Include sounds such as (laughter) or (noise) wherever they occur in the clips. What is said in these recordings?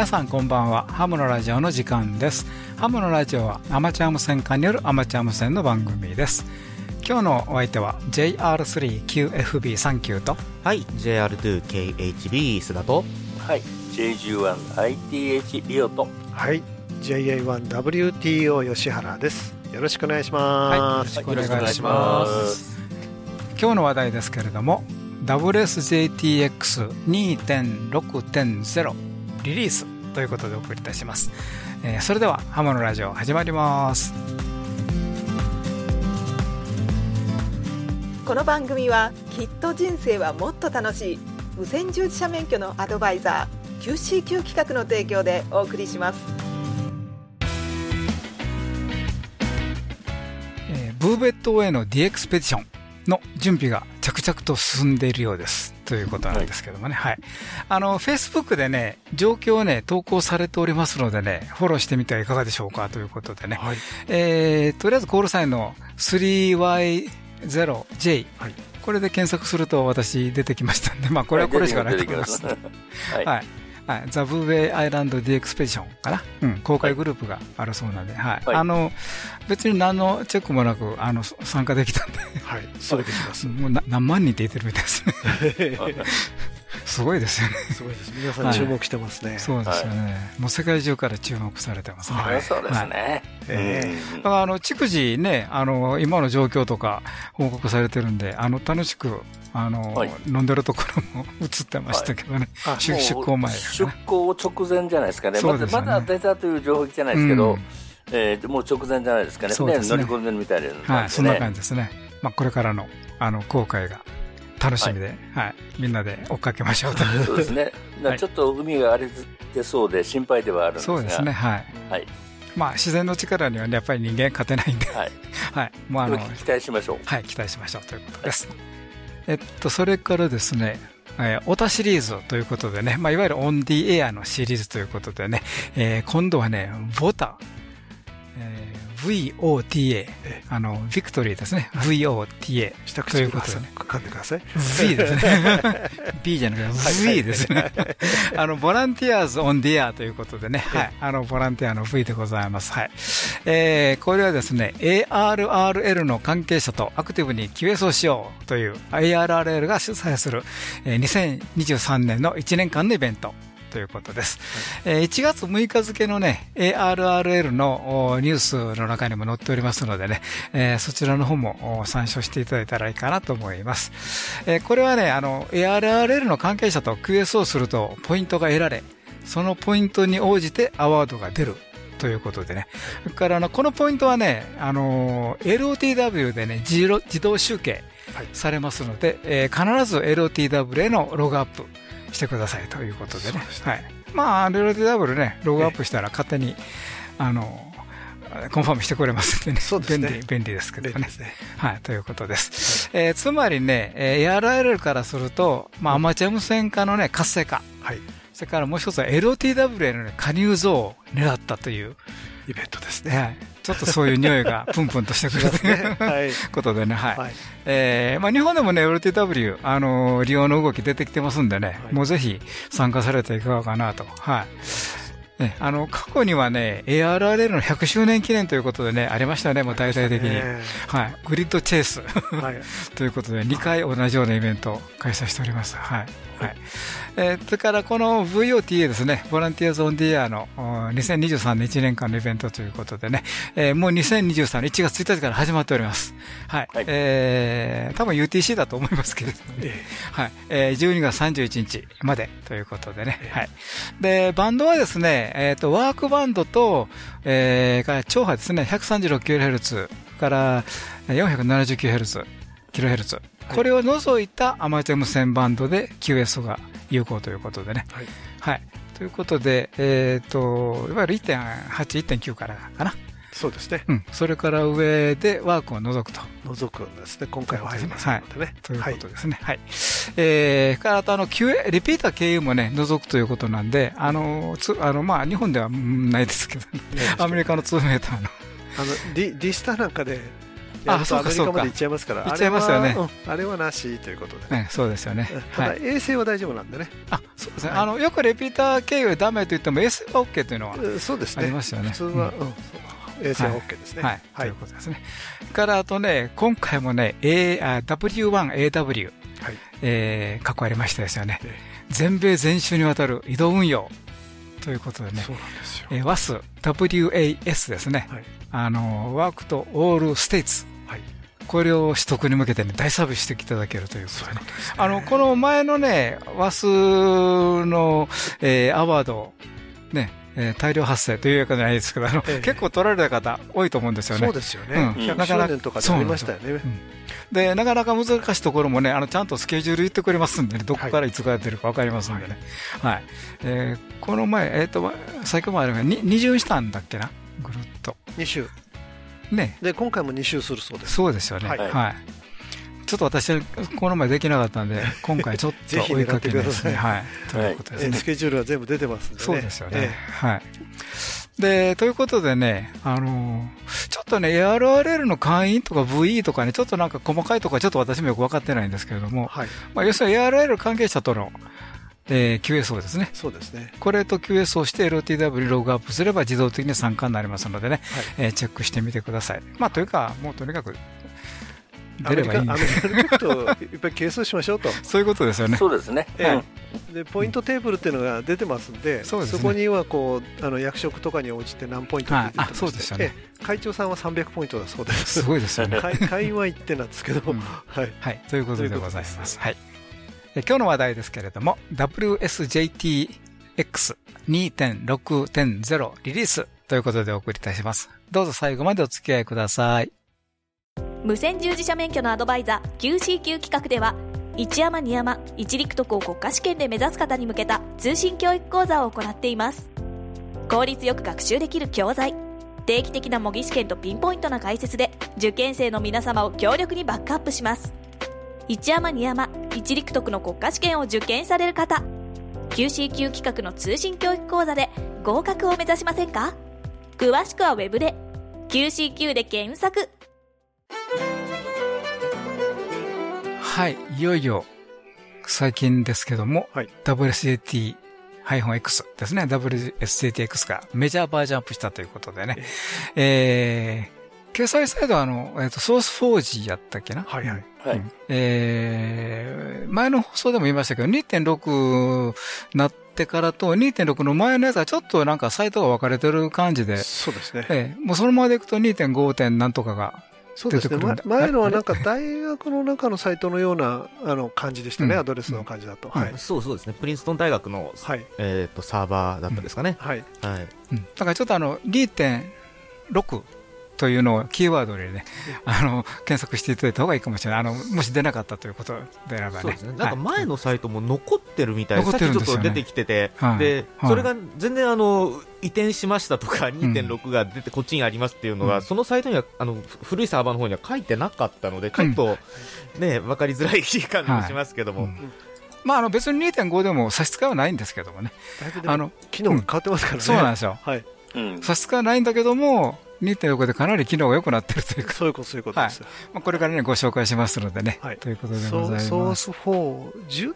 皆さんこんばんは。ハムのラジオの時間です。ハムのラジオはアマチュア無線化によるアマチュア無線の番組です。今日のお相手は JR3QFB39 と。はい JR2KHB 須田と。はい J10ITH リオと。はい JA1WTO 吉原です。よろしくお願いします、はい、よろしくお願いします。今日の話題ですけれども WSJTX2.6.0 リリースということでお送りいたします、えー、それではハモのラジオ始まります。この番組はきっと人生はもっと楽しい無線従事者免許のアドバイザー QCQ 企画の提供でお送りします、えー、ブーベットウェイの D エクスペディションの準備が着々と進んでいるようですということなんですけどもね。はい。あの、Facebook でね、状況をね、投稿されておりますのでね、フォローしてみてはいかがでしょうかということでね。はい、えー、とりあえずコールサインの 3Y0J。はい。これで検索すると私出てきましたんで、まあこれはこれしかないと思います。はい。(laughs) はいはい、 The Bouvet Island DXpedition かな、うん、公開グループがあるそうなんで、はい、はい、あの別に何のチェックもなくあの参加できたんで、はい、そうです。(laughs) もう何万人って言ってるみたいですね。(laughs) すごいですよね。すごいです。皆さん注目してますね。そうですよね。もう世界中から注目されてますね。そうですね。ええ。あの、逐次ね、あの、今の状況とか報告されてるんで、あの、楽しく、あの、飲んでるところも映ってましたけどね。出航前。出航直前じゃないですかね。まだ、まだ出たという情報じゃないですけど、えー、もう直前じゃないですかね。船乗り込んでるみたいな。はい、そんな感じですね。まあ、これからの、あの、航海が楽しみで、はい、はい、みんなで追っかけましょうと。(laughs) そうですね。(laughs) ちょっと海が荒れてそうで心配ではあるんですが。そうですね、はい。はい。まあ、自然の力には、ね、やっぱり人間勝てないんで、はい。(laughs) はい。もうあの、期待しましょう。はい、期待しましょうということです。はい、えっと、それからですね、えー、オタシリーズということでね、まあ、いわゆるオンディエアのシリーズということでね、えー、今度はね、ボタ、えー VOTA、あの、ビクトリーですね。VOTA。下口ということでね。噛んでください。V ですね。(laughs) B じゃなくて V ですね。あの、ボランティアーズオンディアということでね。はい。あの、ボランティアの V でございます。はい。えー、これはですね、ARRL の関係者とアクティブに QS をしようという ARRL が主催する、えー、2023年の1年間のイベント。ということです。はい、1月6日付のね、ARRL のニュースの中にも載っておりますのでね、えー、そちらの方も参照していただいたらいいかなと思います。えー、これはね、あの、ARRL の関係者と QS をするとポイントが得られ、そのポイントに応じてアワードが出るということでね。からあの、このポイントはね、あの、LOTW でね、自動集計されますので、はい、えー、必ず LOTW へのログアップしてくださいということでね。はい。まあ、LLDW ね、ログアップしたら勝手に、あの、コンファームしてくれますんでね。そうですね。便利、便利ですけどね。ねはい、ということです。はい、えー、つまりね、えー、ARL からすると、まあ、アマチュア無線化のね、活性化。はい。それからもう一つは LOTW への、ね、加入増を狙ったという。イベントですね。はい。ちょっとそういう匂いがプンプンとしてくるということでね、はい。はい、えー、まあ、日本でもね、 LoTW、あのー、利用の動き出てきてますんでね、はい、もうぜひ参加されていかがかなと。はい。ね、あの、過去にはね、ARRL の100周年記念ということでね、ありましたね、もう大々的に。はい。 Grid Chase はい、(laughs) ということで、2回同じようなイベントを開催しております。はい。はい。えー、それからこの VOTA ですね、 Volunteers On The Air の2023年1年間のイベントということでね、えー、もう2023年1月1日から始まっております。はい。はい、えー、多分 UTC だと思いますけれどもね、はい。えー、12月31日までということでね、はい。で、バンドはですね、えっ、ー、と、ワークバンドと、えー、から超波ですね、136kHz から4 7 9 h z キロヘルツ。これを除いたアマチュア無線バンドで QS が有効ということでね。はい。はい。ということで、えっ、ー、と、いわゆる1.8、1.9からかな。そうですね。うん。それから上で WARC を除くと。除くんですね。今回は入りますのでね、はい。ということですね。はい。はい、えー、からあとあの、QA、リピーター経由もね、除くということなんで、あの、つあの、まあ、日本ではないですけど、ね、アメリカの2メーターの。あの、ディ D-STAR なんかで、やるとアメリカまで行っちゃいますから行っちゃいますよね。あれはなしということで、ね、そうですよね。ただ衛星は大丈夫なんでね、あそうですね、あのよくレピーター経由ダメと言っても衛星は OK というのはそうですね。ありますよね。普通は、うん。衛星は OK ですね。はい。ということですね。からあとね、今回もね、A、W1AW、はい。えー、囲われましたですよね。全米全州にわたる移動運用ということでね。えー、WAS、WAS ですね。はい、あの、ワークとオールステイツ。はい。これを取得に向けてね、大サービスしていただけるということでね。あの、この前のね、WAS の、えー、アワード、ね、えー、大量発生というわけじゃないですけど、あの、ええ、結構取られた方多いと思うんですよね。そうですよね。うん、100周年とかでありましたよね。でなかなか難しいところもね、あのちゃんとスケジュール言ってくれますんで、ね、どこからいつから出るか分かりますんでね、はい、はい、えー、この前、えーと、最近まで2周したんだっけな、ぐるっと。2周ね、で今回も2周するそうです。そうですよね、はい、はいちょっと私、この前できなかったんで、今回ちょっと追いかけですね。はい。ということですね。スケジュールは全部出てますんでね。そうですよね。はい。で、ということでね、あのちょっとね、ARRL の会員とか VE とかね、ちょっとなんか細かいところはちょっと私もよく分かってないんですけれども、はい、まあ、要するに ARRL 関係者との、えー、QSO ですね。そうですね。これと QS をして LTW ログアップすれば自動的に参加になりますのでね、はい、えー、チェックしてみてください。まあ、というか、もうとにかく出ればいいアメリカといっぱい係数しましょうと。そういうことですよね。そうですね、ええ、でポイントテーブルっていうのが出てますんで、そ、ね、こにはこうあの役職とかに応じて何ポイントって出てそうですよね、会長さんは300ポイントだそうです。すごいですよね。会員 (laughs) は1点なんですけど、うん、はい、はい、ということでございます。はい。え今日の話題ですけれども WSJTX2.6.0 リリースということでお送りいたします。どうぞ最後までお付き合いください無線従事者免許のアドバイザー QCQ 企画では一山二山一陸徳を国家試験で目指す方に向けた通信教育講座を行っています。効率よく学習できる教材定期的な模擬試験とピンポイントな解説で受験生の皆様を強力にバックアップします。一山二山一陸徳の国家試験を受験される方 QCQ 企画の通信教育講座で合格を目指しませんか？詳しくは Web で QCQ で検索。はい、いよいよ最近ですけども、はい、WSJT-X ですね、WSJTX がメジャーバージョンアップしたということでね、えー、掲載サイドはあの、えっ、ー、と、ソース 4G やったっけな？はいはい。はい、えー、前の放送でも言いましたけど、2.6なってからと2.6の前のやつはちょっとなんかサイトが分かれてる感じで、そうですね。えー、もうそのままでいくと2.5点なんとかがそうですね、前のはなんか大学の中のサイトのようなあの感じでしたね、アドレスの感じだと、はい、そうそうですね、プリンストン大学の、はい。えー、とサーバーだったですかね。はい、はい。うん、だからちょっとあの2.6というのをキーワードでね、あの検索していただいた方がいいかもしれない、あのもし出なかったということであればね、ねなんか前のサイトも残ってるみたいで、さっきちょっと出てきてて、でそれが全然あの移転しましたとか、2.6が出てこっちにありますっていうのが、そのサイトにはあの古いサーバーの方には書いてなかったので、ちょっとね、分かりづらい感じもしますけども。まあ、あの別に2.5でも差し支えはないんですけどもね、あの機能変わってますからね、そうなんですよ、はい。差し支えはないんだけども、2.6でかなり機能が良くなってるというか、そういうことそういうことです、はい、まあ、これからねご紹介しますのでね、はい、ということでございます。ソース4、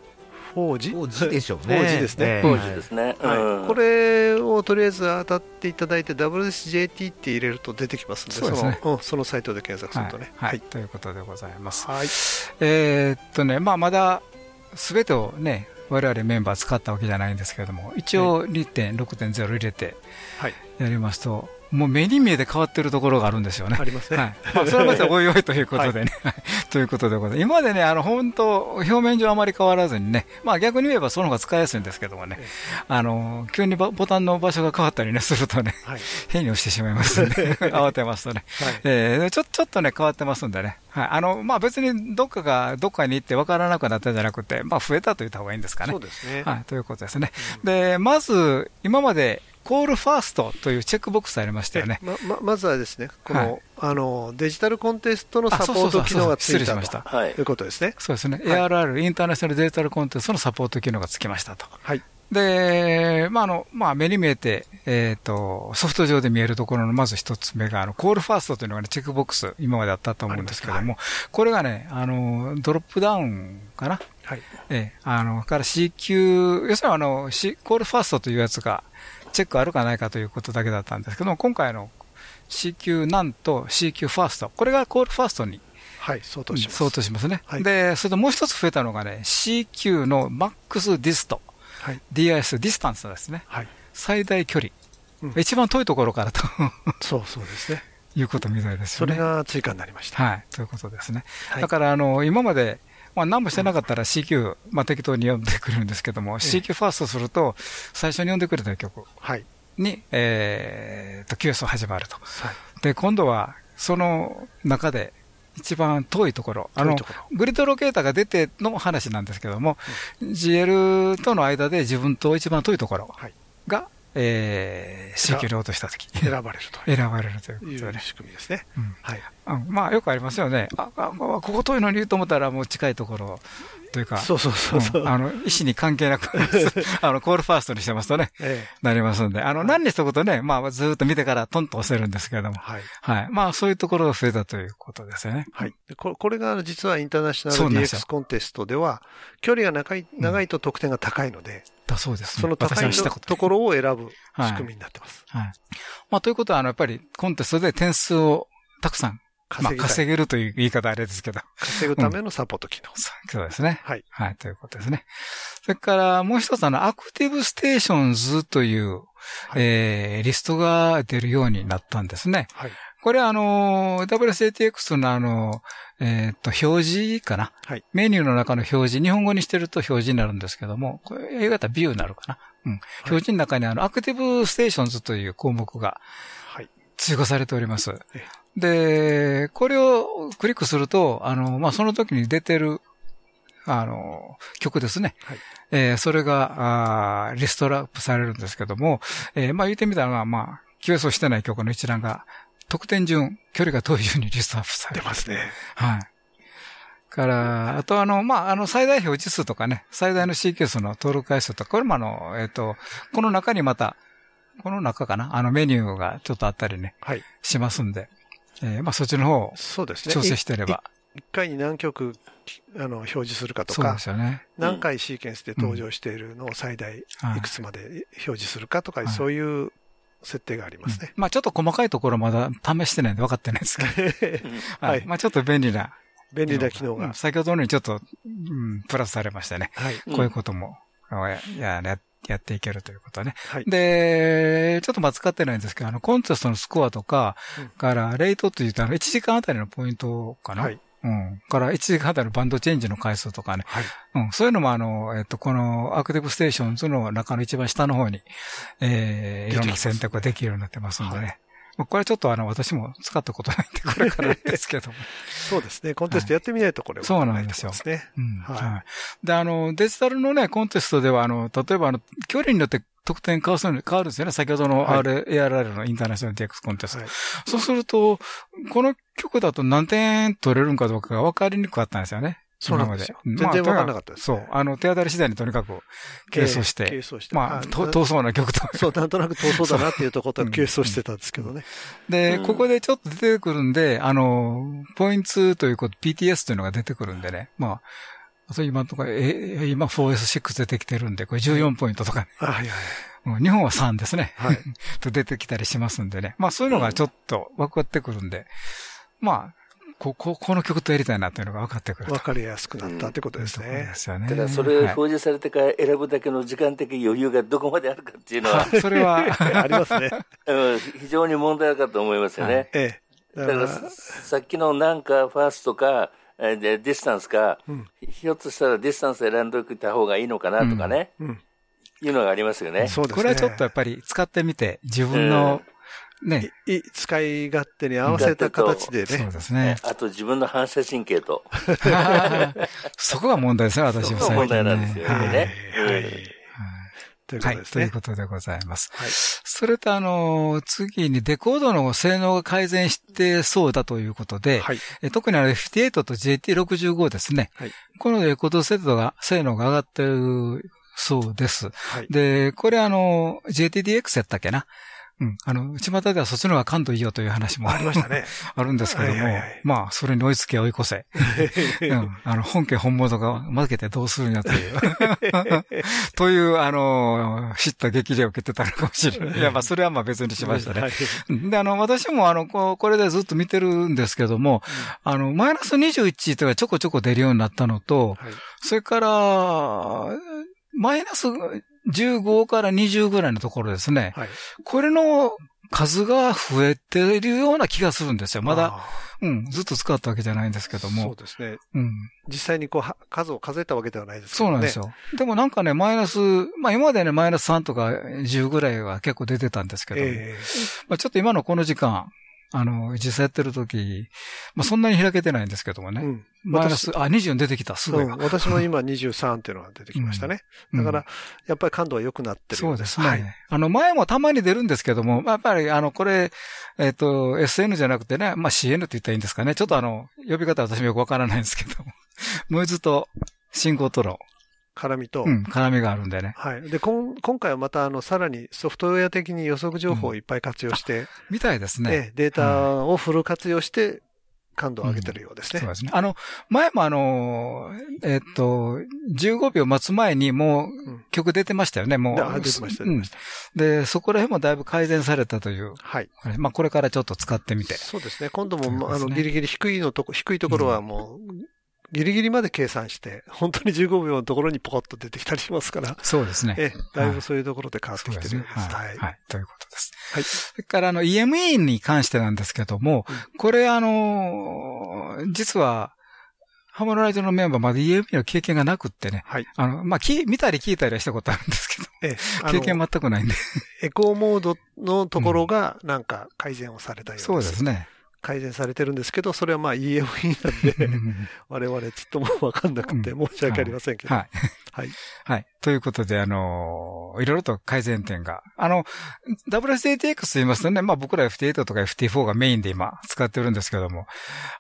4時 ?4 時でしょうね。4時ですね。4時ですね。はい。これをとりあえず当たっていただいて、WSJT って入れると出てきますんで、そでね、その、そのサイトで検索するとね。はい。ということでございます。はい。えっとね、まあ、まだ、すべてをね、我々メンバー使ったわけじゃないんですけれども、一応2.6.0入れてやりますと、もう目に見えて変わってるところがあるんですよね。ありますね。はい。まあ、それはまたおいおいということでね。はい、ということでございます。今までね、あの、本当表面上あまり変わらずにね、まあ逆に言えばその方が使いやすいんですけどもね、あの、急にボタンの場所が変わったりね、するとね、はい、変に押してしまいますんで、(laughs) 慌てますとね。はい、えー、ちょ、ちょっとね、変わってますんでね。はい。あの、まあ別にどっかが、どっかに行って分からなくなったんじゃなくて、まあ増えたと言った方がいいんですかね。そうですね。はい。ということですね。うん、で、まず、今まで、コールファーストというチェックボックスありましたよね。まままずはですね、この、はい、あのデジタルコンテストのサポート機能がついたということですね。そうですね。はい、ARR、インターナショナルデジタルコンテストのサポート機能がつきましたと。はい。で、まあ、あの、まあ、目に見えて、えっ、ー、と、ソフト上で見えるところのまず一つ目が、あの、コールファーストというのがね、チェックボックス、今まであったと思うんですけども、はい、これがね、あの、ドロップダウンかな？はい。ええあの、から C 級、要するにあの、C、コールファーストというやつが、チェックあるかないかということだけだったんですけども、今回の CQ なんと CQ First、これが Call First にはい、相当します。相当しますね。はい、で、それともう一つ増えたのがね、 CQ の Max Dist。はい、DIS、ディスタンスですね。はい、最大距離。うん、一番遠いところからと (laughs) そうそうですね。いうことみたいですよね。それが追加になりました。はい、ということですね。はい、だから、あの、今まで、まあ、何もしてなかったら C 級、まあ、適当に読んでくるんですけども、C 級ファーストすると、最初に読んでくれた曲に、えー、と、QS 始まると。はい、で、今度は、その中で、一番遠いところ、あの、グリッドロケーターが出ての話なんですけども、うん、GL との間で自分と一番遠いところが、はい、えー、C 級に落としたとき。選ばれると選ばれるというね。仕組みですね。うん、はい。まあ、よくありますよね。あ、あここ遠いのに言うと思ったらもう近いところというか、そうそうそうそう、うん、あの、意思に関係なく (laughs) あの、コールファーストにしてますとね、ええ、なりますんで、あの、何にしとくとね、まあ、ずっと見てからトンと押せるんですけれども、はい。はい。まあ、そういうところが増えたということですよね。はい。ここれが実はインターナショナル DX コンテストでは、距離が長い、長いと得点が高いので、だそうです、ね、その高いところを選ぶ仕組みになってます。はい。はい、まあ、ということは、あの、やっぱりコンテストで点数をたくさんまあ、稼げるという言い方あれですけど。稼ぐためのサポート機能、うん、そうですね。はい。はい、ということですね。それからもう一つあの、 Active Stations という、はい、えー、リストが出るようになったんですね。はい。これあの、 WSJT-X のあの、えっ、と、表示かな？はい。メニューの中の表示、日本語にしてると表示になるんですけども、これ、英語だ View になるかな？うん。表示の中にあの、 Active Stations という項目が、はい。追加されております。で、これをクリックすると、あの、まあ、その時に出てる、あの、曲ですね。はい、えー、それが、あリストラップされるんですけども、えー、まあ、言ってみたら、まあ、QS をしてない曲の一覧が、得点順、距離が遠い順にリストアップされる。出ますね。はい。から、あとあの、まあ、あの、最大表示数とかね、最大のケースの登録回数とか、これもあの、えっ、ー、と、この中にまた、この中かな？あのメニューがちょっとあったりね、はい、しますんで、えー、まあそっちの方をそうですね。調整してれば。一回に何曲あの表示するかとか、そうですよね、何回シーケンスで登場しているのを最大いくつまで表示するかとか、そういう設定がありますね。うん、まあちょっと細かいところまだ試してないんで分かってないですけど、(laughs) はい。まあちょっと便利な。便利な機能が。先ほどのにちょっと、うん、プラスされましたね。はい。こういうことも、や、や、ややっていけるということね。はい、で、ちょっとまあ使ってないんですけど、あの、コンテストのスコアとか、から、 Rate って言うと、あの、1時間あたりのポイントかな？はい。うん。から1時間あたりのバンドチェンジの回数とかね。はい。うん。そういうのもあの、えっと、この Active Stations の中の一番下の方に、えー、いろんな選択ができるようになってますんでね。はいこれはちょっとあの、私も使ったことないんで、これからですけども。(laughs) そうですね。コンテストやってみないとこれは、そうなんですよ。ね。うん。はい。で、あの、デジタルのね、コンテストでは、あの、例えばあの、距離によって得点変わる変わるんですよね。先ほどの R、ARR のインターナショナル DX コンテスト。はい、そうすると、この曲だと何点取れるんかどうかが分かりにくかったんですよね。そうなんですよ。全然分からなかったです、ね、そう。あの、手当たり次第にとにかく、軽装して。軽装して。まあ、遠そうな曲と。(laughs) そう、なんとなく遠そうだなっていうところと軽装してたんですけどね。で、ここでちょっと出てくるんで、あの、ポイントということ、PTS というのが出てくるんでね。まあ、そう今とか、え、今 4S6 出てきてるんで、これ14ポイントとかね。はいはい日本は3ですね。はい。(laughs) と出てきたりしますんでね。まあそういうのがちょっと分かってくるんで、まあ、こ、こ、この曲とやりたいなというのが分かってくる。分かりやすくなったってことですね。うん、ですよね。ただそれ表示されてから選ぶだけの時間的余裕がどこまであるかっていうのは。それは (laughs) ありますね。(laughs) 非常に問題かと思いますよね。はい、ええ。だからさっきのなんかファーストか、え distance か、うん、ひょっとしたら distance 選んでおいた方がいいのかなとかね。うん、うんいうのがありますよね。そうですね。これはちょっとやっぱり使ってみて、自分のね。使い勝手に合わせた形でね。そうですね。あと自分の反射神経と。(laughs) (laughs) そこが問題ですね、私も最近、ね。問題なんですよね。はい。はい。ということでございます。はい。それとあの、次にデコードの性能が改善してそうだということで、はい。特にあの FT8 と JT65 ですね。はい。このレコードセットが、性能が上がってるそうです。はい、で、これあの、JTDX やったっけな？うん。あの、巷ではそっちの方が感度いいよという話もありましたね。(laughs) あるんですけども、はいはいはい、まあ、それに追いつけ追い越せ。(laughs) うん。あの、本家本物が負けてどうするんやという。(laughs) という、あの、知った激励を受けてたのかもしれない。いや、まあ、それはまあ別にしましたね。はい、で、あの、私もあの、ここれでずっと見てるんですけども、うん、あの、マイナス21とかちょこちょこ出るようになったのと、はい、それから、マイナス15から20ぐらいのところですね。はい、これの数が増えているような気がするんですよ。まだ、うん、ずっと使ったわけじゃないんですけども。そうですね。うん。実際にこう、数を数えたわけではないですけどね。そうなんですよ。でもなんかね、マイナス、まあ今までね、マイナス3とか10ぐらいは結構出てたんですけど、えー、まあちょっと今のこの時間、あの、実際やってる時、まあそんなに開けてないんですけどもね。うん、マイナス、あ、24出てきた、すごい、うん。私も今23っていうのが出てきましたね。うん、だから、やっぱり感度は良くなってるそうですね。はい、あの、前もたまに出るんですけども、やっぱり、あの、これ、えっ、ー、と、SN じゃなくてね、まあ CN って言ったらいいんですかね。ちょっとあの、呼び方は私もよくわからないんですけども、ノイズと信号トロ絡みと。うん、絡みがあるんでね。はい。で、こん今回はまた、あの、さらにソフトウェア的に予測情報をいっぱい活用して、うん、みたいですね。データをフル活用して、感度を上げてるようですね、うん、そうですね。あの、前もあの、えっと、15秒待つ前にもう曲出てましたよね、もう。出てました、出てました、で、そこら辺もだいぶ改善されたという。はい。まあ、これからちょっと使ってみて。そうですね。今度も、ね、あの、ギリギリ低いのとこ、低いところはもう、ギリギリまで計算して、本当に15秒のところにポコッと出てきたりしますから。そうですね。え、だいぶそういうところで変わってきてるんです。はい。はい。ということです。はい。それからあの EME に関してなんですけども、これあの、実は、ハモライトのメンバーまで EME の経験がなくってね。はい。あの、まあ、き、見たり聞いたりはしたことあるんですけど。ええ。経験全くないんで。エコーモードのところが、なんか改善をされたようです。そうですね。改善されてるんですけど、それはまあ EME なんで、我々ちょっともわかんなくて申し訳ありませんけど。はい。はい。はい。ということで、あのいろいろと改善点が。あの、WSDTX と言いますとね、まあ僕ら FT8 とか FT4 がメインで今使ってるんですけども、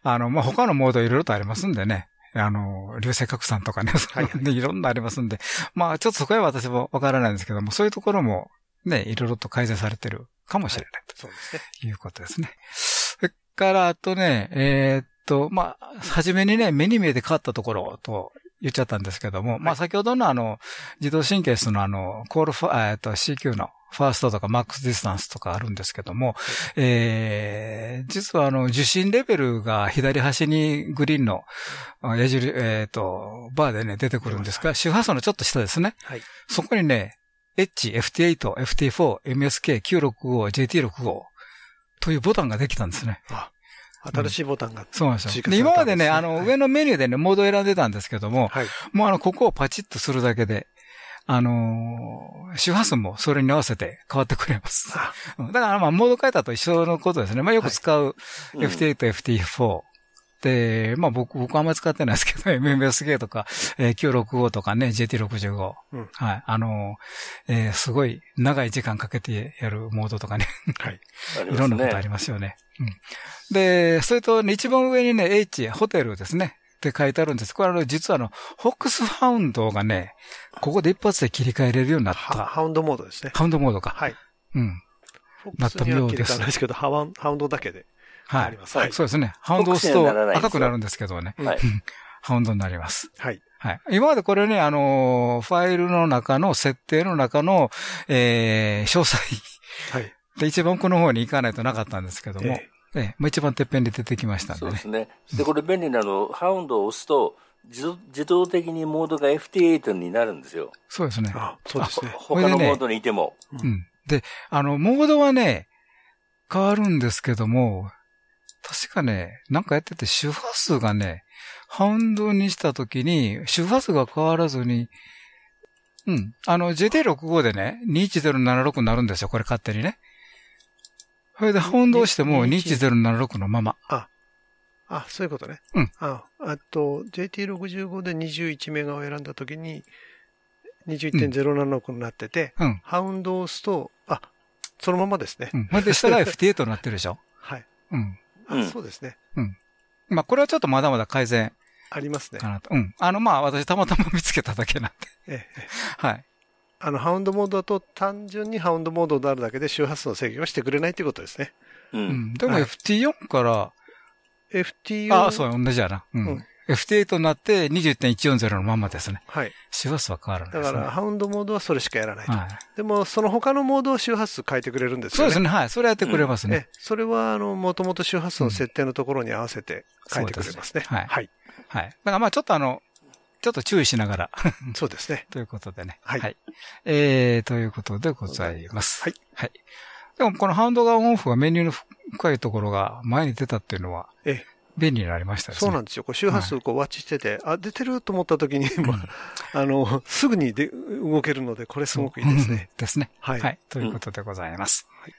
あの、まあ他のモードいろいろとありますんでね。あの、流星拡散とかね、はい、いろんなありますんで、まあちょっとそこは私もわからないんですけども、そういうところもね、いろいろと改善されてるかもしれないと、そうですね。いうことですね。から、あとね、えー、っと、まあ、初めにね、目に見えて変わったところと言っちゃったんですけども、はい、まあ、先ほどのあの、自動シーケンスのあの、コールファ、えっと、CQ の First とか Max Distance とかあるんですけども、えー、実はあの、受信レベルが左端にグリーンの矢印、えっ、ー、と、バーでね、出てくるんですが、周波数のちょっと下ですね。はい。そこにね、H、FT8、FT4、MSK、965、JT65、というボタンができたんですね。あ新しいボタンが、そうなんですよ。で、今までね、あの、上のメニューでね、モード選んでたんですけども、はい、もうあの、ここをパチッとするだけで、あのー、周波数もそれに合わせて変わってくれます。だからまあ、モード変えたと一緒のことですね。まあ、よく使う FT8 と FT4 で、まあ僕、僕あんまり使ってないですけど、(laughs) MMSK とか、えー、965とかね、JT65。うん、はい。あの、えー、すごい長い時間かけてやるモードとかね。はい。(laughs) いろんなことありますよね。うん。で、それと、ね、一番上にね、H、ホテルですね。って書いてあるんです。これは実はあの、ホックスハウンドがね、ここで一発で切り替えれるようになった。ハウンドモードですね。ハウンドモードか。はい。うん。なったようです。ですけど、ハウンドだけで。はい。はい。そうですね。ハウンド押すと赤くなるんですけどね。はい。(laughs) ハウンドになります。はい。はい。今までこれね、あのファイルの中の設定の中の、えー、詳細。はい。で、一番奥の方に行かないとなかったんですけども。ええええ、一番てっぺんで出てきましたんでね。そうですね。で、これ便利なの、ハウンドを押すと、自動的にモードが FT8 になるんですよ。そうですね。あそうですね。他のモードにいても。うん。で、あの、モードはね、変わるんですけども、確かね、なんかやってて周波数がね、ハウンドにしたときに、周波数が変わらずに、うん。あの、JT65 でね、21076になるんですよ、これ勝手にね。それで、ハウンドをしても21076のまま。あ、あ、そういうことね。うん。あ、あと、JT65 で21メガを選んだときに、21.076になってて、うん、ハウンドを押すと、あ、そのままですね。うん。それで、下が FT8 になってるでしょ (laughs) はい。うん。あ、そうですね。うん。まあ、これはちょっとまだまだ改善ありますね。かなと。うん。あの、まあ、私たまたま見つけただけなんで。ええ。(laughs) はい。あの、ハウンドモードだと単純にハウンドモードであるだけで周波数の制御をしてくれないということですね。うん。でも FT4 から、FT4。ああ、そう、同じやな。うん。FT8 になって20.140のままですね。はい。周波数は変わるんです、ね、だから、ハウンドモードはそれしかやらないと。はい、でも、その他のモードを周波数変えてくれるんですよね。そうですね。はい。それやってくれますね。うん、それは、あの、もともと周波数の設定のところに合わせて変えてくれますね。うん、すねはい。はい。はい。だからまあちょっとあの、ちょっと注意しながらそうですね。(laughs) ということでね。はい。はい、えー、ということでございます。はい。はい。でもこのハウンドガンオンフがメニューの深いところが前に出たっていうのは、ええ。便利になりましたね。そうなんですよ。こう周波数こうワッチしてて、はい、あ、出てると思った時に、(laughs) まあ、あの、すぐにで動けるので、これすごくいいですね。ですね。はい。はい。ということでございます。はい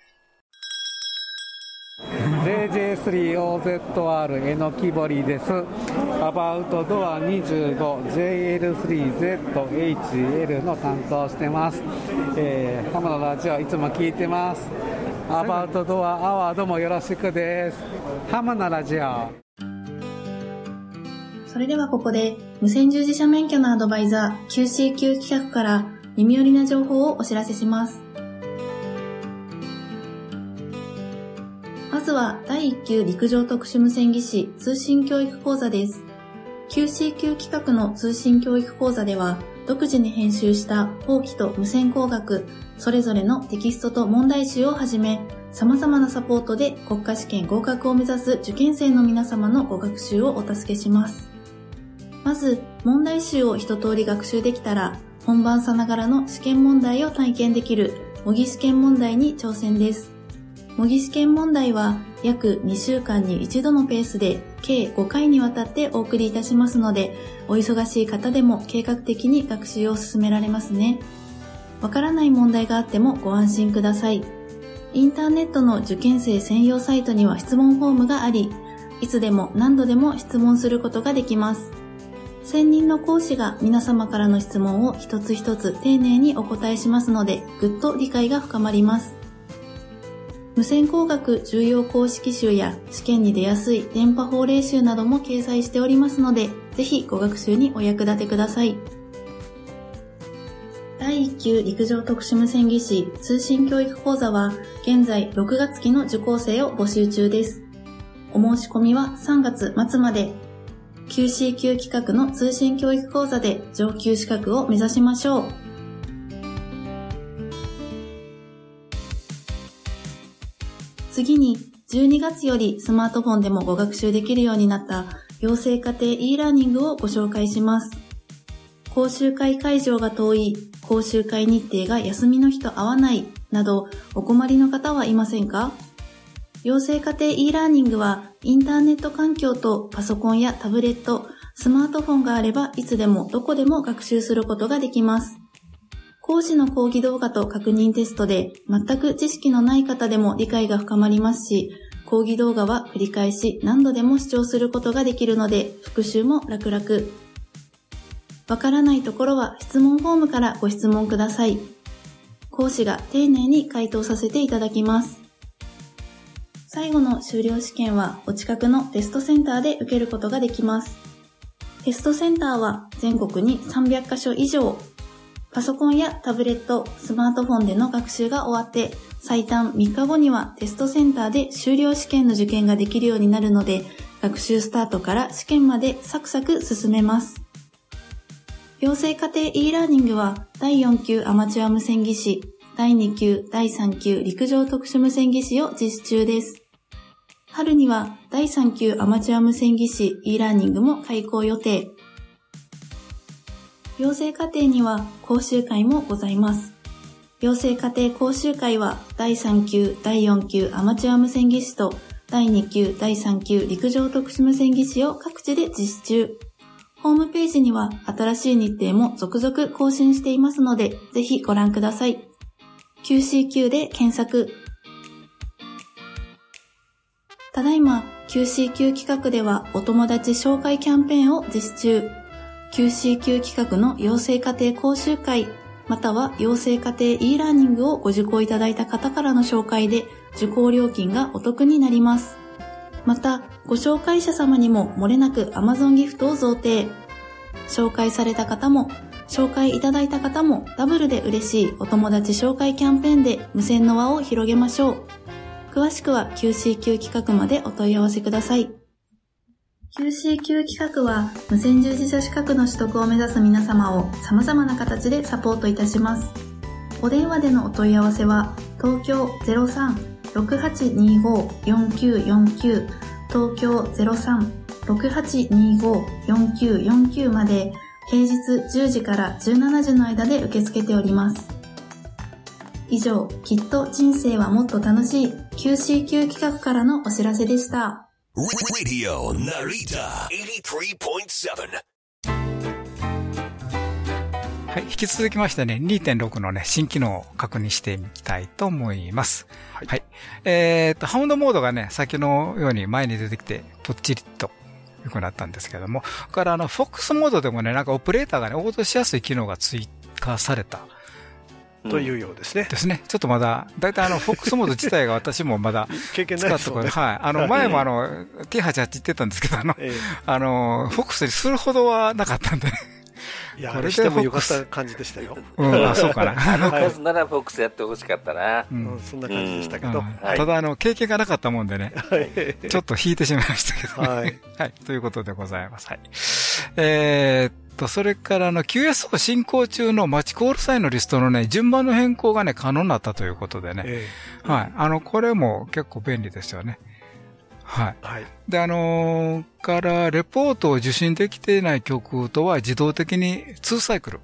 JJ3OZR えのきぼりです。アバウトドア 25JL3ZHL の担当してます。えー、浜野ラジオいつも聞いてます。アバウトドアアワードもよろしくです。浜野ラジオ。それではここで無線従事者免許のアドバイザー QCQ 企画から耳寄りな情報をお知らせします。まずは第1級陸上特殊無線技師通信教育講座です。QCQ 企画の通信教育講座では、独自に編集した法規と無線工学、それぞれのテキストと問題集をはじめ、様々なサポートで国家試験合格を目指す受験生の皆様のご学習をお助けします。まず、問題集を一通り学習できたら、本番さながらの試験問題を体験できる模擬試験問題に挑戦です。模擬試験問題は約2週間に一度のペースで計5回にわたってお送りいたしますので、お忙しい方でも計画的に学習を進められますね。わからない問題があってもご安心ください。インターネットの受験生専用サイトには質問フォームがあり、いつでも何度でも質問することができます。専任の講師が皆様からの質問を一つ一つ丁寧にお答えしますので、ぐっと理解が深まります。無線工学重要公式集や試験に出やすい電波法令集なども掲載しておりますので、ぜひご学習にお役立てください。第1級陸上特殊無線技師通信教育講座は現在6月期の受講生を募集中です。お申し込みは3月末まで QC 級企画の通信教育講座で上級資格を目指しましょう。次に、12月よりスマートフォンでもご学習できるようになった養成家庭 e ラーニングをご紹介します。講習会会場が遠い、講習会日程が休みの日と合わない、などお困りの方はいませんか？養成家庭 e ラーニングはインターネット環境とパソコンやタブレット、スマートフォンがあればいつでもどこでも学習することができます。講師の講義動画と確認テストで全く知識のない方でも理解が深まりますし、講義動画は繰り返し何度でも視聴することができるので復習も楽々。わからないところは質問フォームからご質問ください。講師が丁寧に回答させていただきます。最後の修了試験はお近くのテストセンターで受けることができます。テストセンターは全国に300カ所以上パソコンやタブレット、スマートフォンでの学習が終わって、最短3日後にはテストセンターで修了試験の受験ができるようになるので、学習スタートから試験までサクサク進めます。養成家庭 e ラーニングは第4級アマチュア無線技師、第2級、第3級陸上特殊無線技師を実施中です。春には第3級アマチュア無線技師 e ラーニングも開講予定。養成課程には講習会もございます。養成課程講習会は第3級、第4級アマチュア無線技師と第2級、第3級陸上特殊無線技師を各地で実施中。ホームページには新しい日程も続々更新していますので、ぜひご覧ください。QCQ で検索。ただいま QCQ 企画ではお友達紹介キャンペーンを実施中。QCQ 企画の養成家庭講習会、または養成家庭 e ラーニングをご受講いただいた方からの紹介で受講料金がお得になります。また、ご紹介者様にも漏れなく Amazon ギフトを贈呈。紹介された方も、紹介いただいた方もダブルで嬉しいお友達紹介キャンペーンで無線の輪を広げましょう。詳しくは QCQ 企画までお問い合わせください。QCQ 企画は無線従事者資格の取得を目指す皆様を様々な形でサポートいたします。お電話でのお問い合わせは東京03-6825-4949東京03-6825-4949まで平日10時から17時の間で受け付けております。以上、きっと人生はもっと楽しい QCQ 企画からのお知らせでした。Radio Narita 83.7はい、引き続きましてね、2.6のね、新機能を確認してみたいと思います。はい。はい、えっ、と、ハウンドモードがね、先のように前に出てきて、ぽっちりと良くなったんですけども、からあの、フォックスモードでもね、なんかオペレーターがね、応答しやすい機能が追加されたというようですね。ですね。ちょっとまだ、大体あの、フォックスモード自体が私もまだ、経験ないですね。はい。あの、前もあの、T88 言ってたんですけど、あの、あの、フォックスにするほどはなかったんで、いや、これしてもよかった感じでしたよ。うん、あ、そうかな。あの、ならフォックスやってほしかったな。うん、そんな感じでしたけど。ただ、あの、経験がなかったもんでね、ちょっと引いてしまいましたけど、はい。はい。ということでございます。はい。えーと、それからの QSO 進行中のマチコールサインのリストのね、順番の変更がね、可能になったということでね。えー、はい。あの、これも結構便利ですよね。はい。はい。で、あのー、から、レポートを受信できていない曲とは自動的に2サイクル、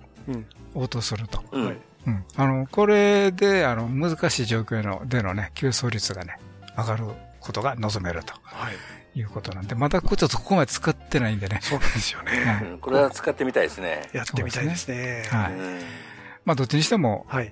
応答すると。うん、はい。うん。あの、これで、あの、難しい状況のでのね、急走率がね、上がることが望めると。はい。いうことなんで、まだちょっとここまで使ってないんでね。そうなんですよね。うん、これは使ってみたいですね。やってみたいですね。はい。まあ、どっちにしても、はい。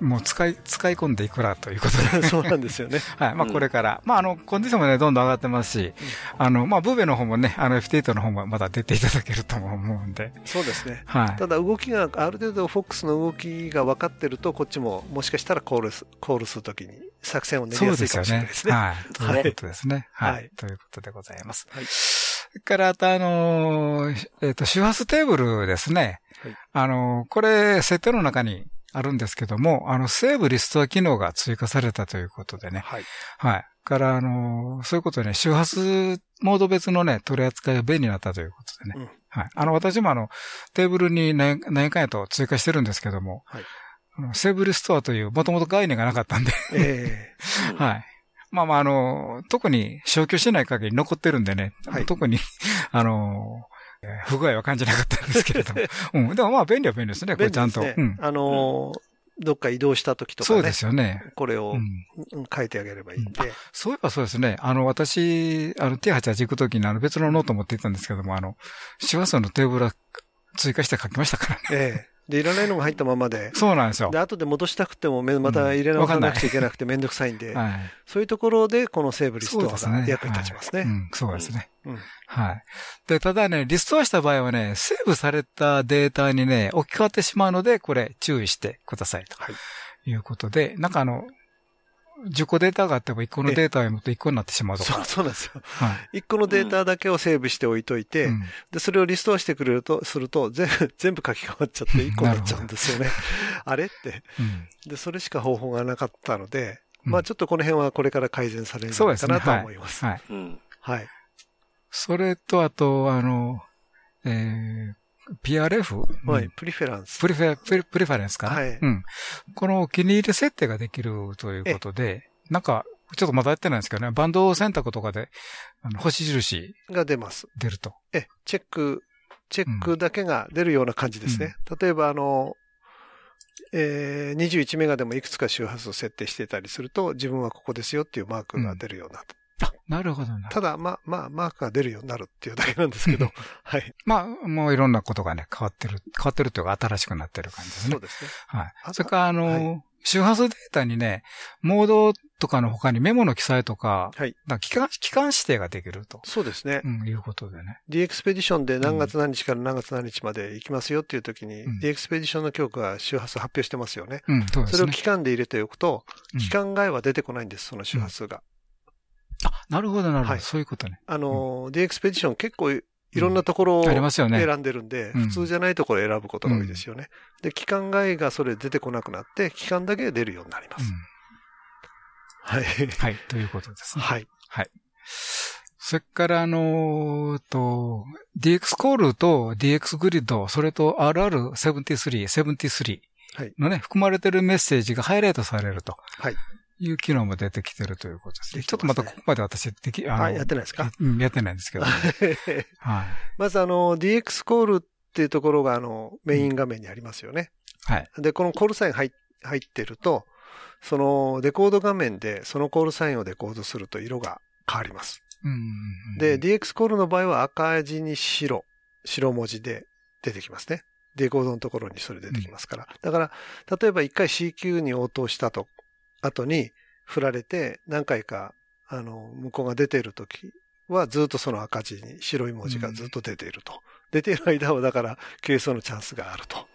もう使い、使い込んでいくらということで。(laughs) そうなんですよね。(laughs) はい。まあこれから、まああの、コンディションもね、どんどん上がってますし、あの、まあブーベの方もね、あの F8 の方もまだ出ていただけると思うんで。そうですね。はい。ただ動きが、ある程度 FOX の動きが分かってると、こっちももしかしたらコールす、コールするときに作戦を練りやすいかもしれないですね。はい。(laughs) ということですね。はい。ということでございます。はい。それから、あとあの、えっと、周波数テーブルですね。はい。あの、これ、設定の中に、あるんですけども、あの、セーブリストア機能が追加されたということでね。はい。はい。から、あの、そういうことでね、周波数モード別のね、取り扱いが便利になったということでね。うん、はい。あの、私もあの、テーブルに何何回と追加してるんですけども、はい。あのセーブリストアという、もともと概念がなかったんでええー、(laughs) はい。まあまあ、あの、特に消去しない限り残ってるんでね、はい、特に、あの、不具合は感じなかったんですけれども。(laughs) うん。でもまあ便利は便利ですね、これちゃんと。うん。あのーどっか移動した時とかね。そうですよね。これを書いてあげればいいんで。うん、そういえばそうですね。あの、私、あの、T88 行く時にあの別のノート持って行ったんですけども、あの、周波数のテーブル追加して書きましたからね。ええ。で、いらないのが入ったままで。そうなんですよ。で、後で戻したくても、また入れ直さなくちゃいけなくてめんどくさいんで、はい、そういうところで、このセーブリストアが役に立ちますね。そうですね。うん、はい。で、ただね、リストアした場合はね、セーブされたデータにね、置き換わってしまうので、これ注意してくださいと。はい。いうことで、なんかあの、10個データがあっても1個のデータを読むと1個になってしまうとか。そう、そうなんですよ。はい。1個のデータだけをセーブしておいといて、うん、で、それをリストアしてくれると、すると、全部、全部書き換わっちゃって1個になっちゃうんですよね。(laughs) あれって、うん、で、それしか方法がなかったので、まあちょっとこの辺はこれから改善されるのかなと思います。はい。はい。それと、あと、あの、えー、PRF? はい、プリフェランス。プリフェ、プリプリフェランスかな？はい。うん。このお気に入り設定ができるということで、なんか、ちょっとまだやってないんですけどね、バンド選択とかで、あの、星印。が出ます。出ると。え、チェック、チェックだけが出るような感じですね。うん、例えば、あの、えー、21メガでもいくつか周波数を設定してたりすると、自分はここですよっていうマークが出るようななるほどただ、まあ、まあ、マークが出るようになるっていうだけなんですけど、(laughs) はい。まあ、もういろんなことがね、変わってる、変わってるというか、新しくなってる感じですね。そうですね。はい。それから、あの、はい、周波数データにね、モードとかの他にメモの記載とか、はい。か期間、期間指定ができると。そうですね。うん、いうことでね。D エクスペディションで何月何日から何月何日まで行きますよっていう時に、うん、D エクスペディションの教科が周波数発表してますよね。うん、そうですね。それを期間で入れておくと、期間外は出てこないんです、その周波数が。あ、なるほど、なるほど。そういうことね。あの、D エクスペディション結構いろんなところを選んでるんで、普通じゃないところを選ぶことが多いですよね。で、期間外がそれ出てこなくなって、期間だけ出るようになります。はい。はい、ということですね。はい。はい。それから、あのと、DX コールと DX グリッド、それと RR73、73のね、含まれてるメッセージがハイライトされると。はい。いう機能も出てきてるということですね。ちょっとまたここまで私でき、あの、はい、やってないですか？うん、やってないんですけど、ね。(laughs) はい。まずあの、DX コールっていうところがあの、メイン画面にありますよね。うん、はい。で、このコールサイン入入ってると、そのデコード画面でそのコールサインをデコードすると色が変わります。で、DX コールの場合は赤字に白、白文字で出てきますね。デコードのところにそれ出てきますから。だから、例えば一回 CQ に応答したと、後に振られて何回か、あの、向こうが出ているときはずっとその赤字に白い文字がずっと出ていると。うん、出ている間はだから、係争のチャンスがあると。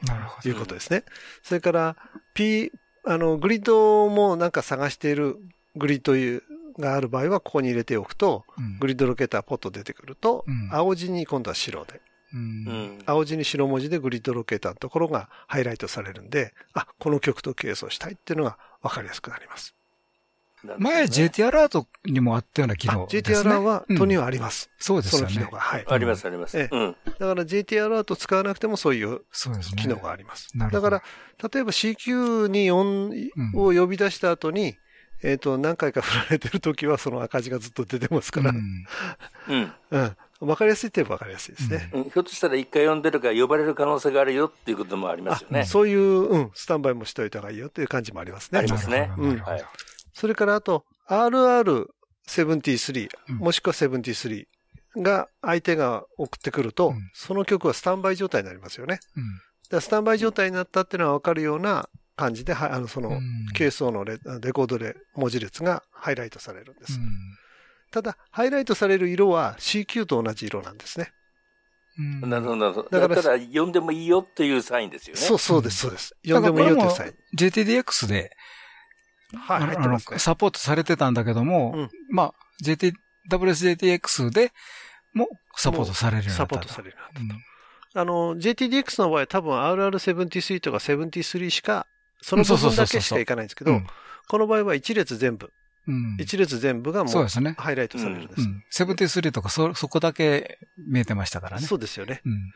いうことですね。それから、P、あの、グリッドもなんか探しているグリッドいうがある場合はここに入れておくと、うん、グリッドロケーターポッと出てくると、うん、青字に今度は白で、うん、青字に白文字でグリッドロケーターのところがハイライトされるんで、あ、この曲と係争したいっていうのが分かりやすくなります。前 JT アラートにもあったような機能ですね。JT アラーは、とにはあります。そうですね。その機能が。はい。あります、あります。ええ。だから JT アラート使わなくてもそういう機能があります。だから、例えば CQ に4を呼び出した後に、えっ、と、何回か振られてる時はその赤字がずっと出てますから。うん。うん。わかりやすいって言えばわかりやすいですね。うん、ひょっとしたら一回呼んでるから呼ばれる可能性があるよっていうこともありますよね。そういう、うん、スタンバイもしといた方がいいよっていう感じもありますね。ありますね。うん。はい。それからあと、RR73、もしくは73が相手が送ってくると、うん、その曲はスタンバイ状態になりますよね。うん、スタンバイ状態になったっていうのはわかるような感じで、あの、その、ケースのレレコードで文字列がハイライトされるんです。うん、ただ、ハイライトされる色は CQ と同じ色なんですね。なるほど、なるほど。だから、だ読んでもいいよっていうサインですよね。そう、そうです、そうです。読んでもいいよっていうサイン。JTDX で、はい、あの、サポートされてたんだけども、うん、まあ、JT、WSJTX でもサポートされるようになった。サポートされるようになった。あの、JTDX の場合多分 RR73 とか73しかその部分だけしかいかないんですけど、この場合は一列全部。うん、一列全部がもう、そうですね。ハイライトされるんです。セブンティスリーとかそ、そこだけ見えてましたからね。そうですよね。うん、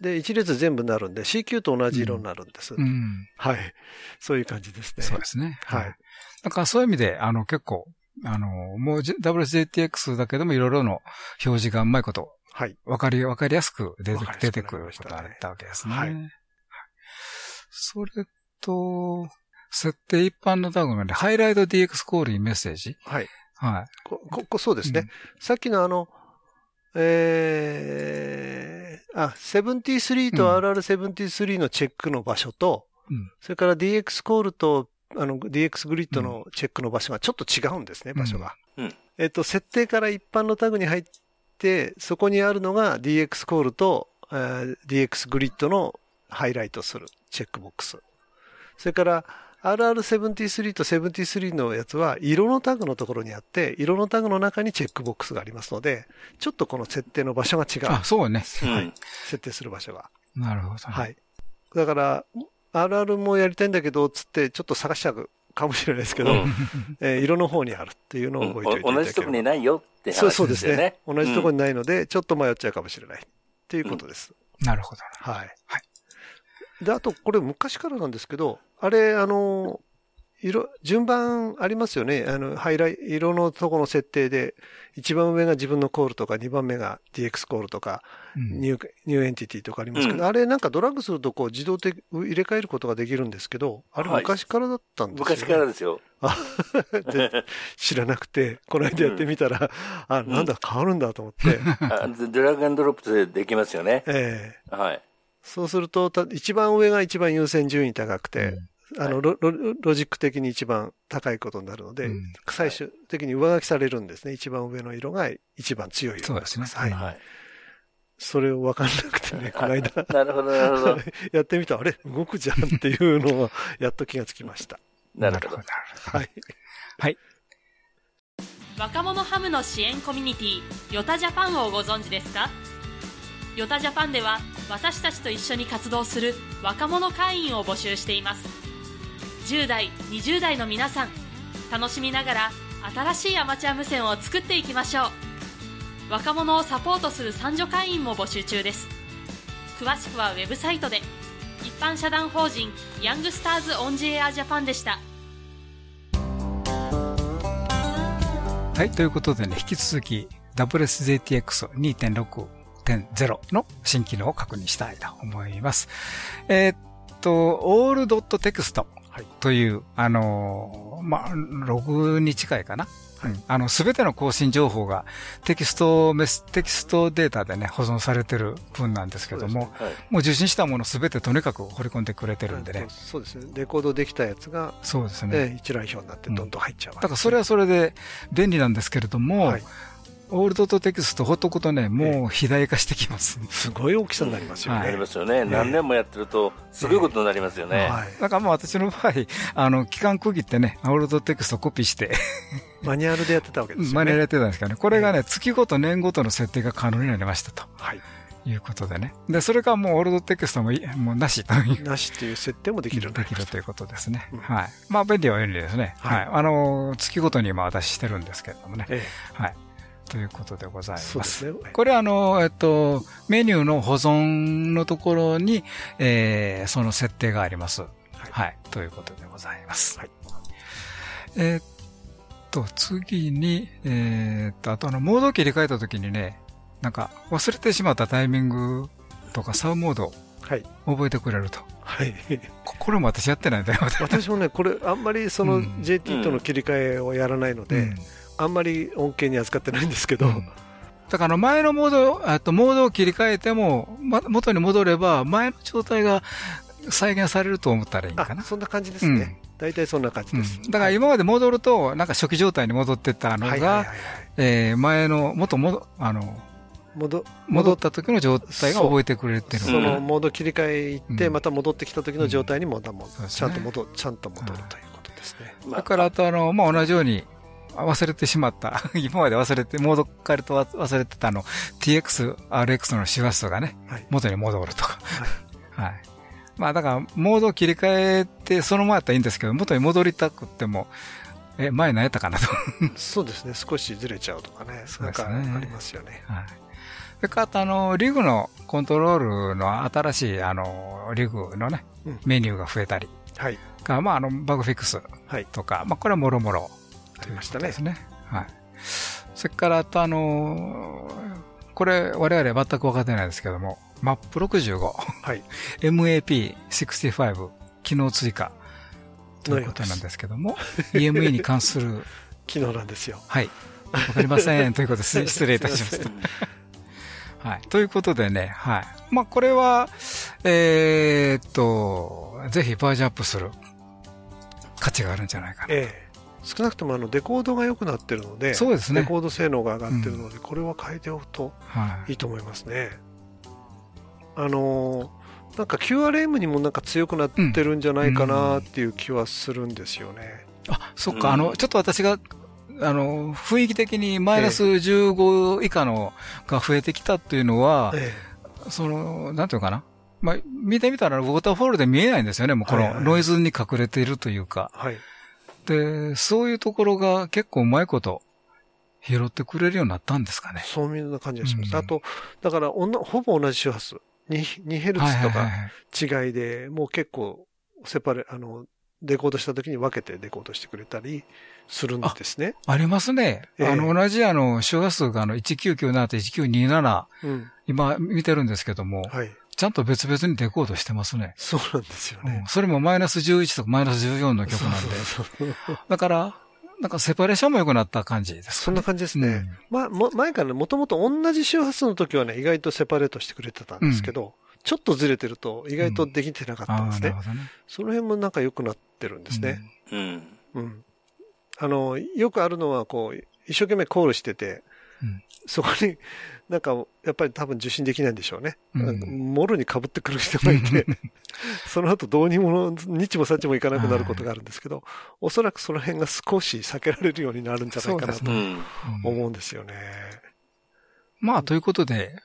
で、一列全部になるんで、CQ と同じ色になるんです。うん、はい。そういう感じですね。そうですね。はい。だからそういう意味で、あの、結構、あの、もう WSJTX だけでもいろいろの表示がうまいこと、はい。わかり、わかりやすく出て出てくることがあったわけですね。はい。それと、設定一般のタグで、ハイライト DX コールにメッセージ。はい。はい。こ、こ、そうですね。うん、さっきのあの、えー、あ、73と RR73 のチェックの場所と、うん、それから DX コールと、あの、DX グリッドのチェックの場所がちょっと違うんですね、場所が。うん、えっと、設定から一般のタグに入って、そこにあるのが DX コールと、えー、DX グリッドのハイライトするチェックボックス。それから RR73 と73のやつは色のタグのところにあって、色のタグの中にチェックボックスがありますので、ちょっとこの設定の場所が違う。あ、そうね。はい。設定する場所が。なるほど、ね、はい。だから、RR もやりたいんだけど、つってちょっと探しちゃうかもしれないですけど、うん、(laughs) えー、色の方にあるっていうのを覚えておいていただければ、同じとこにないよって話ですね。そうですね。同じとこにないので、ちょっと迷っちゃうかもしれないっていうことです。なるほど。はい。はい。で、あと、これ昔からなんですけど、あれ、あの、色、順番ありますよね。あの、ハイライ、色のとこの設定で、一番上が自分のコールとか、二番目が DX コールとか、うん、 New、New Entity とかありますけど、うん、あれなんかドラッグするとこう自動的入れ替えることができるんですけど、あれ昔からだったんですよ、ね、昔からですよ。(laughs) あ知らなくて、この間やってみたら、うん、あ、なんだ変わるんだと思って。(laughs) ドラッグドロップでできますよね。ええー、はい。そうすると、一番上が一番優先順位高くて、うん、あの、ロロジック的に一番高いことになるので、うん、最終的に上書きされるんですね。一番上の色が一番強い色そうですね。はい。はい、それを分かんなくてね、(laughs) この間。(laughs) なるほど、なるほど。(laughs) やってみたら、あれ？動くじゃんっていうのを、やっと気がつきました。なるほど。はい。はい。若者ハムの支援コミュニティヨタジャパンをご存知ですか？ヨタジャパンでは私たちと一緒に活動する若者会員を募集しています。10代20代の皆さん楽しみながら新しいアマチュア無線を作っていきましょう。若者をサポートする三女会員も募集中です。詳しくはウェブサイトで。一般社団法人ヤングスターズオンジエアジャパンでした。はいということでね引き続き WSJTX2.6 WSJTX2.6.0 の新機能を確認したいと思います。えー、っと、オールドットテクストという、あのー、まあ、ログに近いかな。はい、あの、すべての更新情報がテキストメス、テキストデータでね、保存されてる分なんですけども、ねはい、もう受信したものすべてとにかく掘り込んでくれてるんでね。そうですね。レコードできたやつが、そうですね。一覧表になってどんどん入っちゃう、ねうん、だからそれはそれで便利なんですけれども、はいオールドとテキストほっとくとね、もう肥大化してきます。すごい大きさになりますよね。なりますよね。何年もやってると、すごいことになりますよね。だからもう私の場合、(laughs) あの、期間区切ってね、オールドテキストコピーしてマニュアルでやってたわけですよね。マニュアルやってたんですかね。これがね、月ごと年ごとの設定が可能になりましたと。はい。いうことでね。で、それがもうオールドテキストももうなしという。なしっていう設定もできるできるということですね。はい。まあ、便利は便利ですね。はい。あの、月ごとに今私してるんですけれどもね。はい。ということでございます。ね、これはあの、えっと、メニューの保存のところに、えー、その設定があります。はい。はい、ということでございます。はい。えー、っと、次に、えー、っと、あとあの、モードを切り替えたときにね、なんか忘れてしまったタイミングとかサウモード、はい。覚えてくれると。はい。これも私やってないんだよ。私もね、これ、あんまりその JT との切り替えをやらないので、うんあんまり恩恵に扱ってないんですけど、うん、だから前のモード、あとモードを切り替えても、ま、元に戻れば、前の状態が再現されると思ったらいいかな。そんな感じですね。うん、大体そんな感じです、うん、だから今まで戻ると、なんか初期状態に戻ってたのが、前の、元も、あの、戻戻った時の状態が覚えてくれてるそのモード切り替え行って、また戻ってきた時の状態にも、ちゃんと戻、ちゃんと戻るということですね。だから、あとあの、まあ、同じように、忘れてしまった。(laughs) 今まで忘れて、モード変えると忘れてたの、TX、RX の周波数がね、はい、元に戻るとか。はい。(laughs) はい。まあだから、モードを切り替えて、そのままやったらいいんですけど、元に戻りたくても、え、前何やったかなと。(laughs) そうですね。少しずれちゃうとかね。そうですね。ありますよね。はい。それから、あの、リグのコントロールの新しい、あの、リグのね、うん、メニューが増えたり。はい。が、まあ、あの、バグフィックスとか、はい、まあ、これはもろもろありましたね。ですね。はい。それから、あとあのー、これ、我々全く分かってないですけども、MAP65。はい。(laughs) MAP65、機能追加。ということなんですけども、EME に関する。(laughs) 機能なんですよ。はい。わかりません。(laughs) ということで、失礼いたしました。はい。ということでね、はい。まあ、これは、えー、っと、ぜひバージョンアップする価値があるんじゃないかな。ええ少なくともあのデコードが良くなってるので、そうですね。デコード性能が上がってるので、うん、これは変えておくといいと思いますね。はい、あのー、なんか QRM にもなんか強くなってるんじゃないかなっていう気はするんですよね。うん、あ、そっか、あの、ちょっと私があの、雰囲気的にマイナス15以下のが増えてきたっていうのは、ええ、その、なんていうかな。まあ、見てみたらウォーターフォールで見えないんですよね。もうこのノイズに隠れているというか。はい。で、そういうところが結構うまいこと拾ってくれるようになったんですかね。そういう感じがします。うん、あと、だからほぼ同じ周波数。2, 2ヘルツとか違いで、もう結構、セパレ、あの、デコードした時に分けてデコードしてくれたりするんですね。ありますね。えー、あの、同じあの、周波数があの、1997と1927、うん、今見てるんですけども、はい。ちゃんと別々にデコードしてますね。そうなんですよね。うん、それもマイナス11とかマイナス14の曲なんで。そうそうそうだから、なんかセパレーションも良くなった感じですか、ね、そんな感じですね。うん、ま、も前からね、もともと同じ周波数の時はね、意外とセパレートしてくれてたんですけど、うん、ちょっとずれてると意外とできてなかったんですね。うん、ねその辺もなんか良くなってるんですね。うん。うん。あの、よくあるのは、こう、一生懸命コールしてて、そこに、なんか、やっぱり多分受信できないんでしょうね。うん、もろに被ってくる人がいて、(laughs) その後どうにも、日もさちもいかなくなることがあるんですけど、おそらくその辺が少し避けられるようになるんじゃないかなと思うんですよね。まあ、ということで、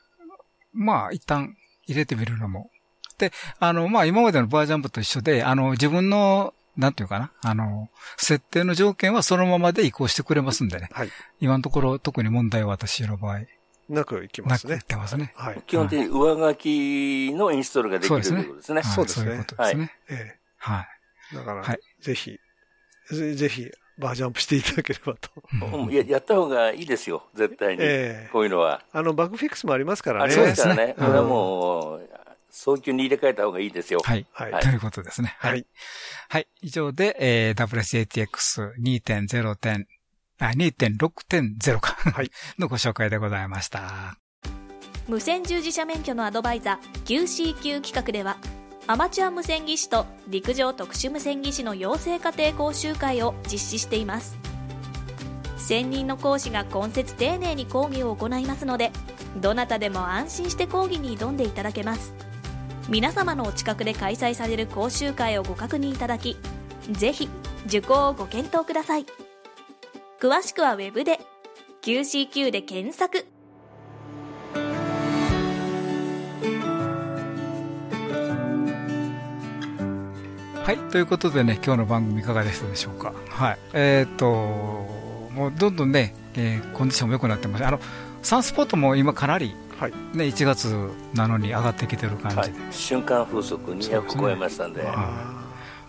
まあ、一旦入れてみるのも。で、あの、まあ、今までのバージョン部と一緒で、あの、自分のなんていうかな、あの、設定の条件はそのままで移行してくれますんでね。はい。今のところ特に問題は私の場合。なくいきますね。なくいってますね。はい。基本的に上書きのインストールができるということですね。そうですね。そういうことですね。ええ。はい。だから、はい、ぜひ、ぜひ、バージョンアップしていただければと。うん、ややった方がいいですよ、絶対に。えー、こういうのは。あの、バグフィックスもありますからね。ありますからね。これはもう、早急に入れ替えた方がいいですよ。はい。はい。ということですね。はい。はい。以上で、えー、WSATX2.0 点、あ、2.6.0か。はい。(laughs) のご紹介でございました。無線従事者免許のアドバイザー QCQ 企画では、アマチュア無線技師と陸上特殊無線技師の養成家庭講習会を実施しています。専任の講師が今節丁寧に講義を行いますので、どなたでも安心して講義に挑んでいただけます。皆様のお近くで開催される講習会をご確認いただきぜひ受講をご検討ください詳しくは Web で QCQ で検索はい。ということでね、今日の番組いかがでしたでしょうか？はい。えっ、ー、と、もうどんどんね、えー、コンディションも良くなってます。あの、サンスポットも今かなりはい、ね、1月なのに上がってきてる感じで、はい、瞬間風速200超えましたんで、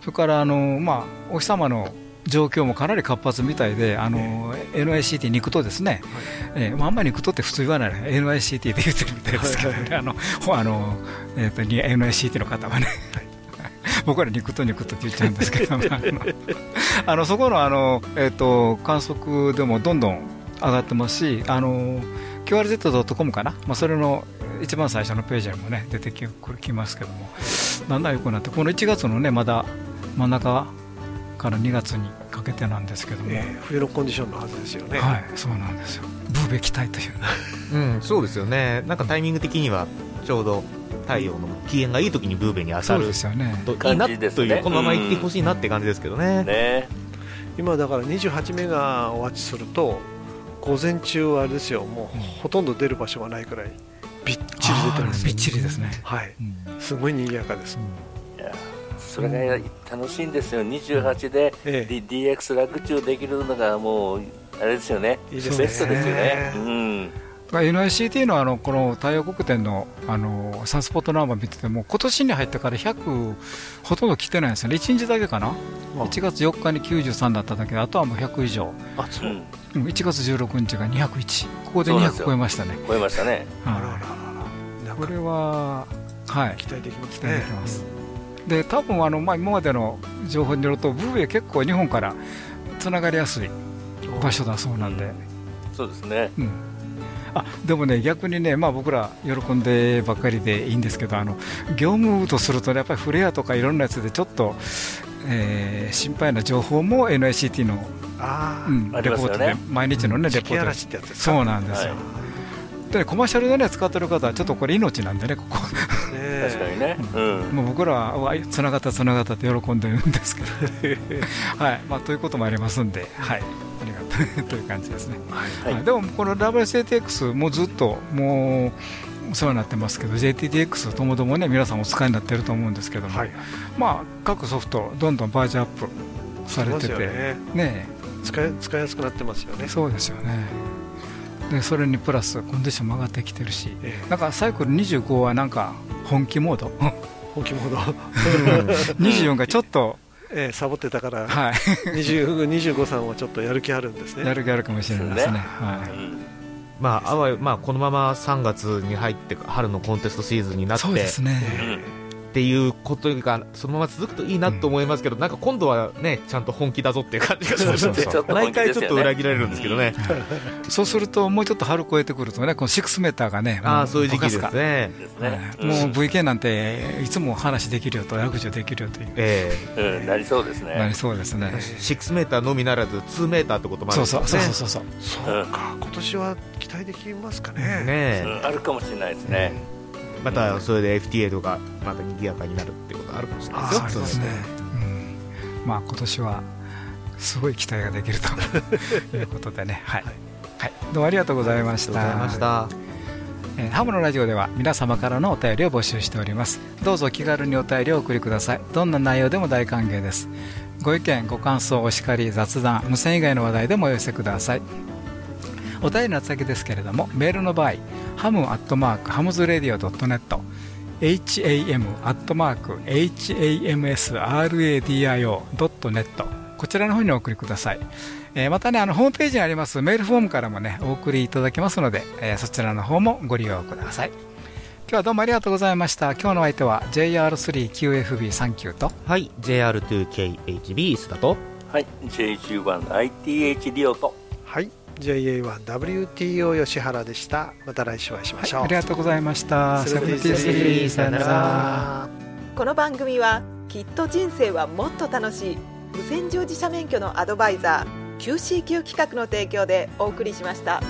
それからあの、まあ、お日様の状況もかなり活発みたいで、あの、NICT に行くとですね、はい、えー、まあ、あんまり行くとって普通言わない、NICT で言ってるみたいですけどね、(laughs) あの、あの、えっ、ー、と、NICT の方はね、(laughs) 僕らに行くとに行くとって言っちゃうんですけど、(laughs) あのそこのあの、えーと、観測でもどんどん上がってますし、あの QRZ.com かな、まあ、それの一番最初のページにもね出てきますけども。だんだん良くなってこの1月のねまだ真ん中から2月にかけてなんですけども、えー、冬のコンディションのはずですよね。はいそうなんですよ。ブーベ期待という。うんそうですよね。なんかタイミング的にはちょうど太陽の機嫌がいい時にブーベに当たるですよね。いいなという、このまま行ってほしいなって感じですけどね。ね。今だから28メガお待ちすると午前中はあれですよもうほとんど出る場所がないくらいびっちり出てますびっちりですね。はい、すごい賑やかです、いや。それが楽しいんですよ。28で、ええ、DX 楽中できるのがもうあれですよね。いいですね。ベストですよね、うん。NICT のあのこの太陽国展のあのサンスポットナンバー見てても今年に入ってから100ほとんど来てないんですよね。1日だけかな？1月4日に93だっただけであとはもう100以上。あそう、うん、1月16日が201ここで200超えましたね。超えましたね、あららこれははい。期待できます、ね、期待できます。で多分あの、まあ、今までの情報によるとブーエ結構日本からつながりやすい場所だそうなんで、そうですね、うん。あでもね、逆にね、まあ、僕ら喜んでばっかりでいいんですけど、あの業務とすると、ね、やっぱりフレアとかいろんなやつでちょっと、えー、心配な情報も NICT の、うん、レポートで、毎日の、ね、レポートで、そうなんですよ。はい。でコマーシャルでね使ってる方はちょっとこれ命なんでねここ。確かにね、うん、もう僕らはつながったつながったって喜んでるんですけど。はい。まあということもありますんで。はい。ありがとう。(laughs) という感じですね、はい、はい、でもこの WSATX もずっともうお世話になってますけど JTTX ともどもね皆さんお使いになってると思うんですけども、はい、まあ各ソフトどんどんバージョンアップされててね。ね使い使いやすくなってますよね。そうですよね。でそれにプラスコンディションも上がってきてるし、ええ、なんかサイクル25はなんか本気モード。(laughs) 本気モード。24がちょっと (laughs) えー、サボってたから、はい、(laughs) 25さんはちょっとやる気あるんですね。やる気あるかもしれないですね。はいまあ、あわまあ、このまま3月に入って春のコンテストシーズンになって、そうですね、っていうことがそのまま続くといいなと思いますけど、うん、なんか今度はねちゃんと本気だぞっていう感じがす (laughs) るので毎回ちょっと裏切られるんですけどね、うん、そうするともうちょっと春超えてくるとねこの6メーターがねあそういう時期ですね。もう VK なんていつも話できるよと悪女できるよという、えーうん、なりそうですね。なりそうですね。6メーターのみならず2メーターってこともあるんですね。そうそうそうそうそうか。今年は期待できますかね。ね、あるかもしれないですね、またそれで FTA とかまた賑やかになるってことがあるかもしれないですよ。そうですね。うん、まあ今年はすごい期待ができるということでね、(laughs) はい、はい、どうもありがとうございました。ありがとうございました。えー、ハムのラジオでは皆様からのお便りを募集しております。どうぞ気軽にお便りをお送りください。どんな内容でも大歓迎です。ご意見ご感想お叱り雑談無線以外の話題でもお寄せくださいお便りの先ですけれどもメールの場合ハムアットマークハムズレディオ .net ham アットマーク hamsradio.net こちらの方にお送りください、えー、またねあのホームページにありますメールフォームからもねお送りいただけますので、えー、そちらの方もご利用ください。今日はどうもありがとうございました。今日の相手は JR3QFB39 と。はい JR2KHB 須田と。はい J1ITH リオと。はい JA1WTO 吉原でした。また来週お会いしましょう、はい、ありがとうございました。セブンティースリーさよなら。この番組はきっと人生はもっと楽しい。無線乗自社免許のアドバイザー QCQ 企画の提供でお送りしました。